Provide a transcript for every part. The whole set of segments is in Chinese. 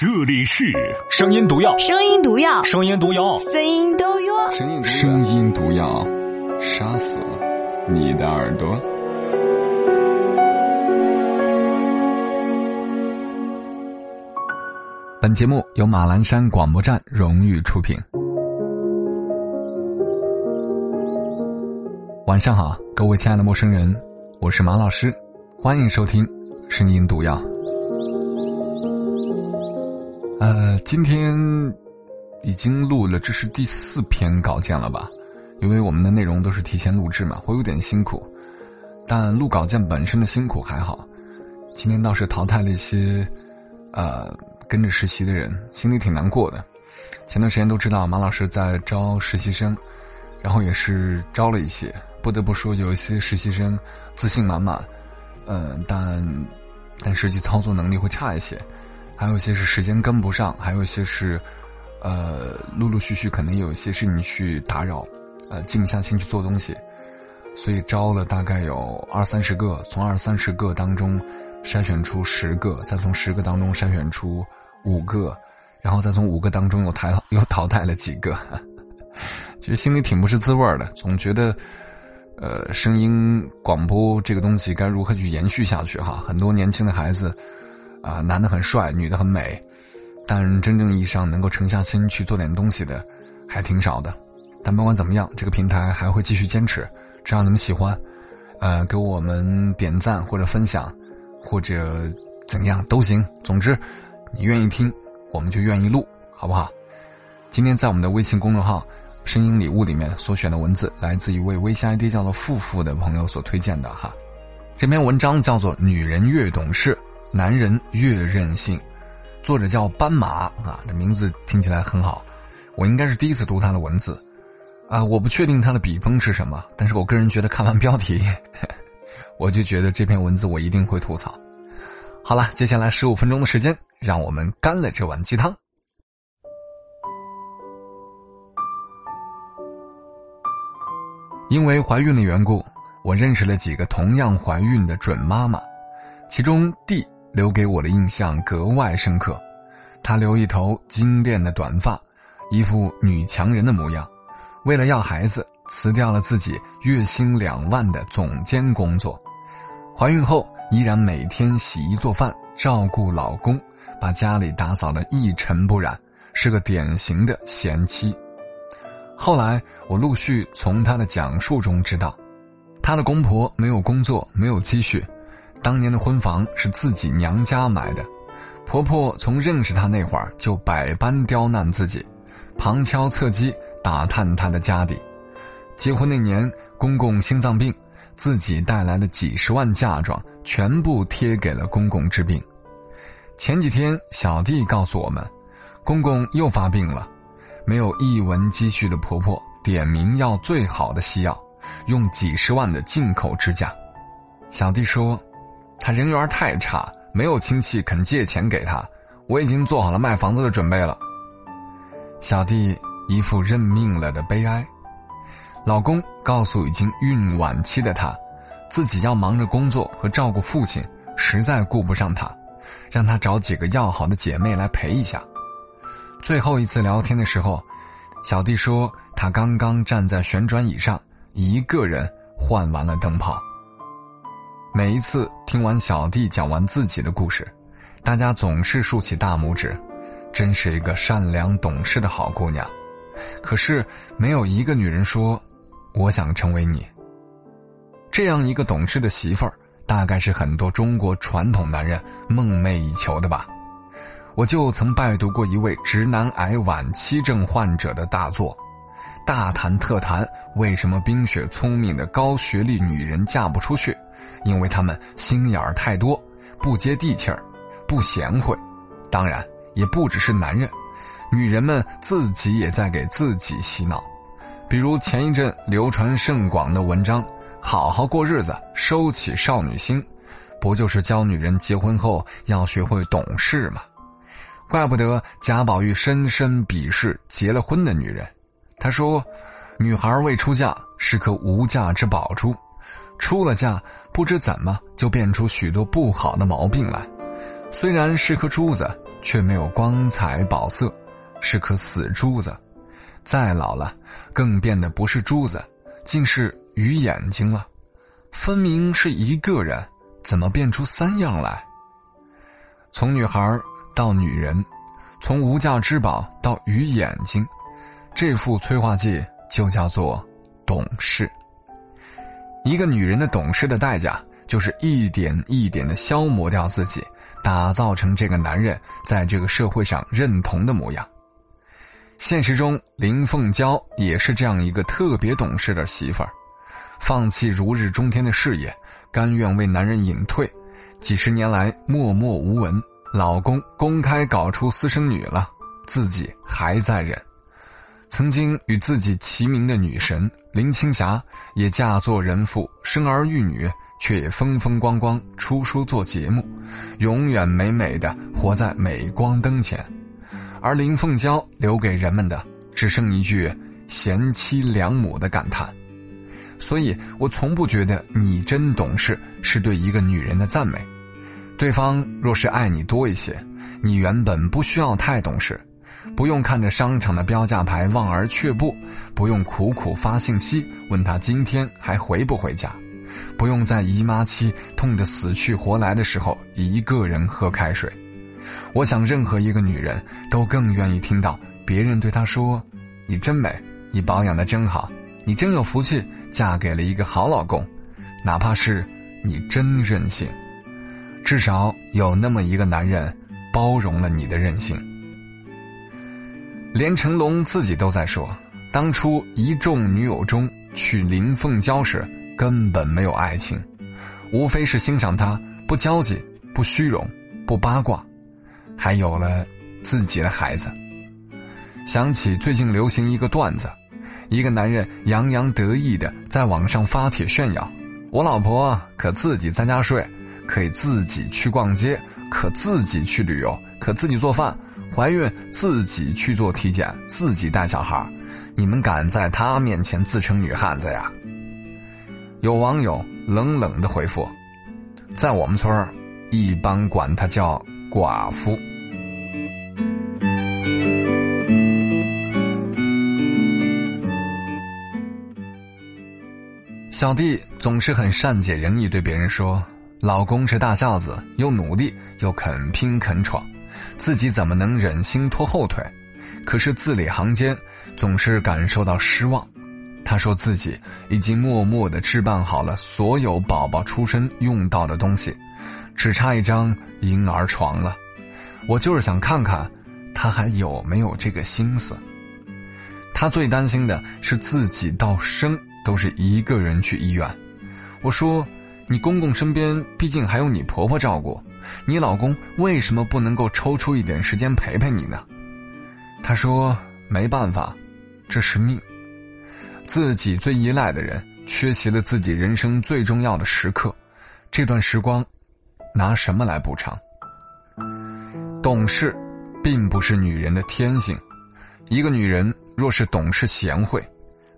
这里是声音毒药，声音毒药，声音毒药，声音毒药。声音声音毒药，杀死你的耳朵。本节目由马栏山广播站荣誉出品。晚上好，各位亲爱的陌生人，我是马老师，欢迎收听声音毒药。呃，今天已经录了，这是第四篇稿件了吧？因为我们的内容都是提前录制嘛，会有点辛苦。但录稿件本身的辛苦还好。今天倒是淘汰了一些，呃，跟着实习的人，心里挺难过的。前段时间都知道马老师在招实习生，然后也是招了一些。不得不说，有一些实习生自信满满，嗯，但但实际操作能力会差一些。还有一些是时间跟不上，还有一些是，呃，陆陆续续可能有一些事情去打扰，呃，静下心去做东西，所以招了大概有二三十个，从二三十个当中筛选出十个，再从十个当中筛选出五个，然后再从五个当中又淘又淘汰了几个，其实心里挺不是滋味的，总觉得，呃，声音广播这个东西该如何去延续下去哈？很多年轻的孩子。啊，男的很帅，女的很美，但真正意义上能够沉下心去做点东西的，还挺少的。但不管怎么样，这个平台还会继续坚持，只要你们喜欢，呃，给我们点赞或者分享，或者怎样都行。总之，你愿意听，我们就愿意录，好不好？今天在我们的微信公众号“声音礼物”里面所选的文字，来自一位微信 ID 叫做“富富”的朋友所推荐的哈。这篇文章叫做《女人越懂事》。男人越任性，作者叫斑马啊，这名字听起来很好。我应该是第一次读他的文字，啊，我不确定他的笔锋是什么，但是我个人觉得看完标题，我就觉得这篇文字我一定会吐槽。好了，接下来十五分钟的时间，让我们干了这碗鸡汤。因为怀孕的缘故，我认识了几个同样怀孕的准妈妈，其中 D。留给我的印象格外深刻，她留一头精炼的短发，一副女强人的模样。为了要孩子，辞掉了自己月薪两万的总监工作。怀孕后，依然每天洗衣做饭，照顾老公，把家里打扫得一尘不染，是个典型的贤妻。后来，我陆续从她的讲述中知道，她的公婆没有工作，没有积蓄。当年的婚房是自己娘家买的，婆婆从认识她那会儿就百般刁难自己，旁敲侧击打探她的家底。结婚那年，公公心脏病，自己带来的几十万嫁妆全部贴给了公公治病。前几天，小弟告诉我们，公公又发病了，没有一文积蓄的婆婆点名要最好的西药，用几十万的进口支架。小弟说。他人缘太差，没有亲戚肯借钱给他。我已经做好了卖房子的准备了。小弟一副认命了的悲哀。老公告诉已经孕晚期的他，自己要忙着工作和照顾父亲，实在顾不上他，让他找几个要好的姐妹来陪一下。最后一次聊天的时候，小弟说他刚刚站在旋转椅上，一个人换完了灯泡。每一次听完小弟讲完自己的故事，大家总是竖起大拇指，真是一个善良懂事的好姑娘。可是没有一个女人说：“我想成为你。”这样一个懂事的媳妇儿，大概是很多中国传统男人梦寐以求的吧。我就曾拜读过一位直男癌晚期症患者的大作，大谈特谈为什么冰雪聪明的高学历女人嫁不出去。因为他们心眼儿太多，不接地气儿，不贤惠，当然也不只是男人，女人们自己也在给自己洗脑。比如前一阵流传甚广的文章《好好过日子，收起少女心》，不就是教女人结婚后要学会懂事吗？怪不得贾宝玉深深鄙视结了婚的女人。他说：“女孩未出嫁是颗无价之宝珠。”出了嫁，不知怎么就变出许多不好的毛病来。虽然是颗珠子，却没有光彩宝色，是颗死珠子。再老了，更变的不是珠子，竟是鱼眼睛了。分明是一个人，怎么变出三样来？从女孩到女人，从无价之宝到鱼眼睛，这副催化剂就叫做懂事。一个女人的懂事的代价，就是一点一点的消磨掉自己，打造成这个男人在这个社会上认同的模样。现实中，林凤娇也是这样一个特别懂事的媳妇儿，放弃如日中天的事业，甘愿为男人隐退。几十年来默默无闻，老公公开搞出私生女了，自己还在忍。曾经与自己齐名的女神林青霞，也嫁作人妇，生儿育女，却也风风光光出书做节目，永远美美的活在镁光灯前。而林凤娇留给人们的，只剩一句贤妻良母的感叹。所以我从不觉得你真懂事是对一个女人的赞美。对方若是爱你多一些，你原本不需要太懂事，不用看着商场的标价牌望而却步，不用苦苦发信息问他今天还回不回家，不用在姨妈期痛得死去活来的时候一个人喝开水。我想，任何一个女人都更愿意听到别人对她说：“你真美，你保养的真好，你真有福气，嫁给了一个好老公。”哪怕是你真任性，至少有那么一个男人包容了你的任性。连成龙自己都在说，当初一众女友中娶林凤娇时，根本没有爱情，无非是欣赏她不交际、不虚荣、不八卦。还有了自己的孩子。想起最近流行一个段子，一个男人洋洋得意的在网上发帖炫耀：“我老婆可自己在家睡，可以自己去逛街，可自己去旅游，可自己做饭，怀孕自己去做体检，自己带小孩。你们敢在她面前自称女汉子呀？”有网友冷冷的回复：“在我们村儿，一般管她叫寡妇。”小弟总是很善解人意，对别人说：“老公是大孝子，又努力又肯拼肯闯，自己怎么能忍心拖后腿？”可是字里行间总是感受到失望。他说自己已经默默的置办好了所有宝宝出生用到的东西，只差一张婴儿床了。我就是想看看他还有没有这个心思。他最担心的是自己到生。都是一个人去医院，我说：“你公公身边毕竟还有你婆婆照顾，你老公为什么不能够抽出一点时间陪陪你呢？”他说：“没办法，这是命。自己最依赖的人缺席了自己人生最重要的时刻，这段时光，拿什么来补偿？懂事，并不是女人的天性。一个女人若是懂事贤惠，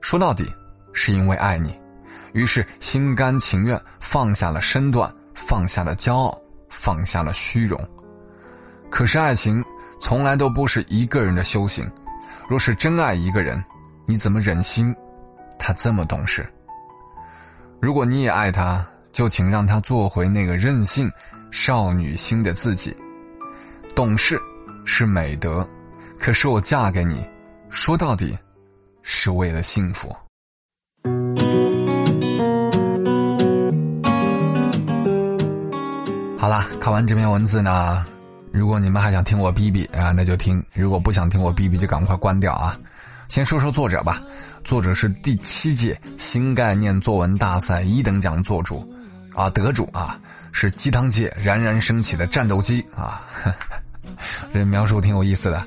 说到底。”是因为爱你，于是心甘情愿放下了身段，放下了骄傲，放下了虚荣。可是爱情从来都不是一个人的修行。若是真爱一个人，你怎么忍心他这么懂事？如果你也爱他，就请让他做回那个任性少女心的自己。懂事是美德，可是我嫁给你，说到底，是为了幸福。好啦，看完这篇文字呢，如果你们还想听我逼逼啊，那就听；如果不想听我逼逼，就赶快关掉啊。先说说作者吧，作者是第七届新概念作文大赛一等奖作主，啊，得主啊，是鸡汤界冉冉升起的战斗机啊。这描述挺有意思的。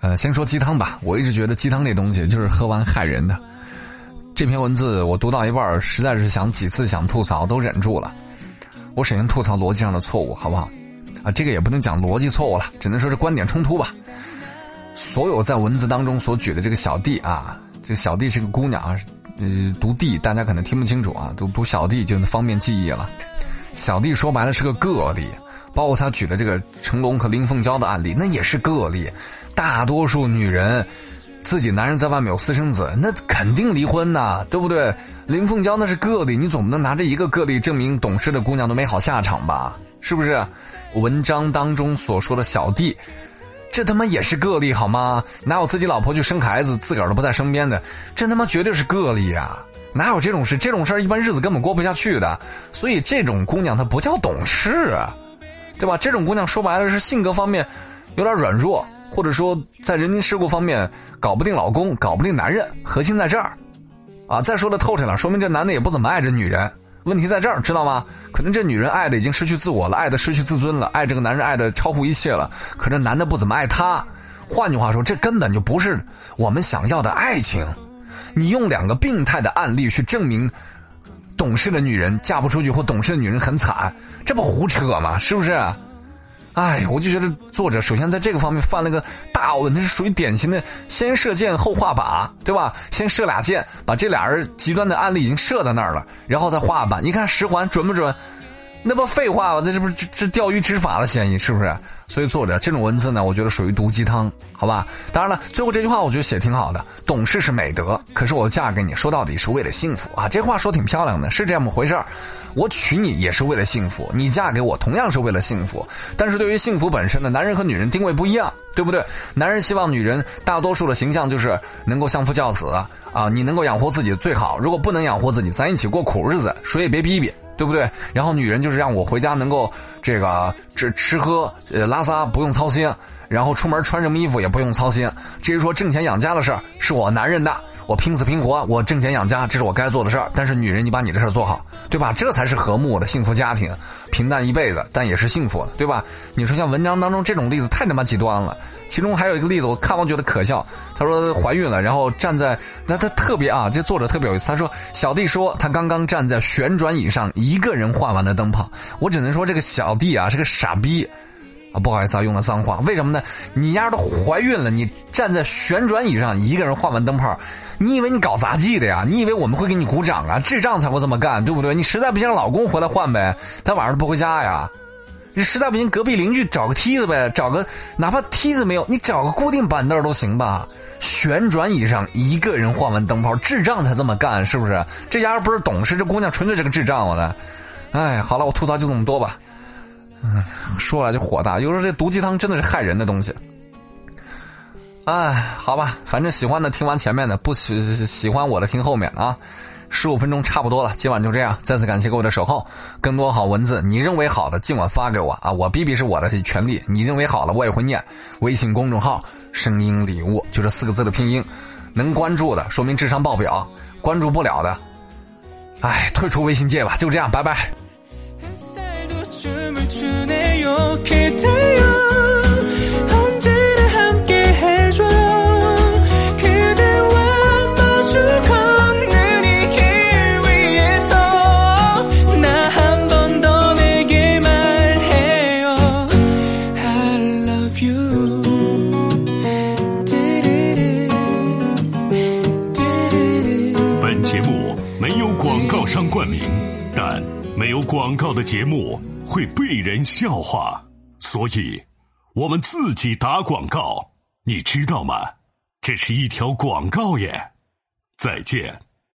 呃，先说鸡汤吧，我一直觉得鸡汤这东西就是喝完害人的。这篇文字我读到一半，实在是想几次想吐槽都忍住了。我首先吐槽逻辑上的错误，好不好？啊，这个也不能讲逻辑错误了，只能说是观点冲突吧。所有在文字当中所举的这个小弟啊，这个小弟是个姑娘啊，呃，读弟大家可能听不清楚啊，读读小弟就能方便记忆了。小弟说白了是个个例，包括他举的这个成龙和林凤娇的案例，那也是个例。大多数女人自己男人在外面有私生子，那肯定离婚呐，对不对？林凤娇那是个例，你总不能拿着一个个例证明懂事的姑娘都没好下场吧？是不是？文章当中所说的小弟，这他妈也是个例好吗？哪有自己老婆去生孩子，自个儿都不在身边的？这他妈绝对是个例啊！哪有这种事？这种事儿一般日子根本过不下去的。所以这种姑娘她不叫懂事。对吧？这种姑娘说白了是性格方面有点软弱，或者说在人情世故方面搞不定老公，搞不定男人，核心在这儿，啊，再说的透彻点，说明这男的也不怎么爱这女人。问题在这儿，知道吗？可能这女人爱的已经失去自我了，爱的失去自尊了，爱这个男人爱的超乎一切了。可这男的不怎么爱她。换句话说，这根本就不是我们想要的爱情。你用两个病态的案例去证明。懂事的女人嫁不出去，或懂事的女人很惨，这不胡扯吗？是不是？哎，我就觉得作者首先在这个方面犯了个大问题，是属于典型的先射箭后画靶，对吧？先射俩箭，把这俩人极端的案例已经射在那儿了，然后再画靶。你看十环准不准？那不废话吗？那这不是这钓鱼执法的嫌疑，是不是？所以作者这种文字呢，我觉得属于毒鸡汤，好吧？当然了，最后这句话我觉得写挺好的，懂事是美德，可是我嫁给你说到底是为了幸福啊！这话说挺漂亮的，是这么回事。我娶你也是为了幸福，你嫁给我同样是为了幸福。但是对于幸福本身呢，男人和女人定位不一样，对不对？男人希望女人大多数的形象就是能够相夫教子啊，你能够养活自己最好。如果不能养活自己，咱一起过苦日子，谁也别逼逼。对不对？然后女人就是让我回家能够这个这吃喝呃拉撒不用操心，然后出门穿什么衣服也不用操心。至于说挣钱养家的事儿，是我男人的，我拼死拼活，我挣钱养家，这是我该做的事儿。但是女人，你把你的事儿做好，对吧？这才是和睦的幸福家庭，平淡一辈子，但也是幸福的，对吧？你说像文章当中这种例子太他妈极端了。其中还有一个例子，我看完觉得可笑。他说怀孕了，然后站在那他特别啊，这作者特别有意思。他说小弟说他刚刚站在旋转椅上，一个人换完的灯泡。我只能说这个小弟啊是个傻逼不好意思啊，用了脏话。为什么呢？你丫都怀孕了，你站在旋转椅上一个人换完灯泡，你以为你搞杂技的呀？你以为我们会给你鼓掌啊？智障才会这么干，对不对？你实在不行，老公回来换呗，他晚上不回家呀。你实在不行，隔壁邻居找个梯子呗，找个哪怕梯子没有，你找个固定板凳都行吧。旋转椅上一个人换完灯泡，智障才这么干，是不是？这丫不是懂事，这姑娘纯粹是个智障，我的。哎，好了，我吐槽就这么多吧。嗯，说来就火大，有时候这毒鸡汤真的是害人的东西。哎，好吧，反正喜欢的听完前面的，不喜喜欢我的听后面啊。十五分钟差不多了，今晚就这样。再次感谢各位的守候，更多好文字，你认为好的尽管发给我啊！我逼逼是我的权利，你认为好了我也会念。微信公众号“声音礼物”就这四个字的拼音，能关注的说明智商爆表，关注不了的，哎，退出微信界吧。就这样，拜拜。 商冠名，但没有广告的节目会 被人笑话，所以我们自己打广告，你知道吗？这是一条广告耶！再见。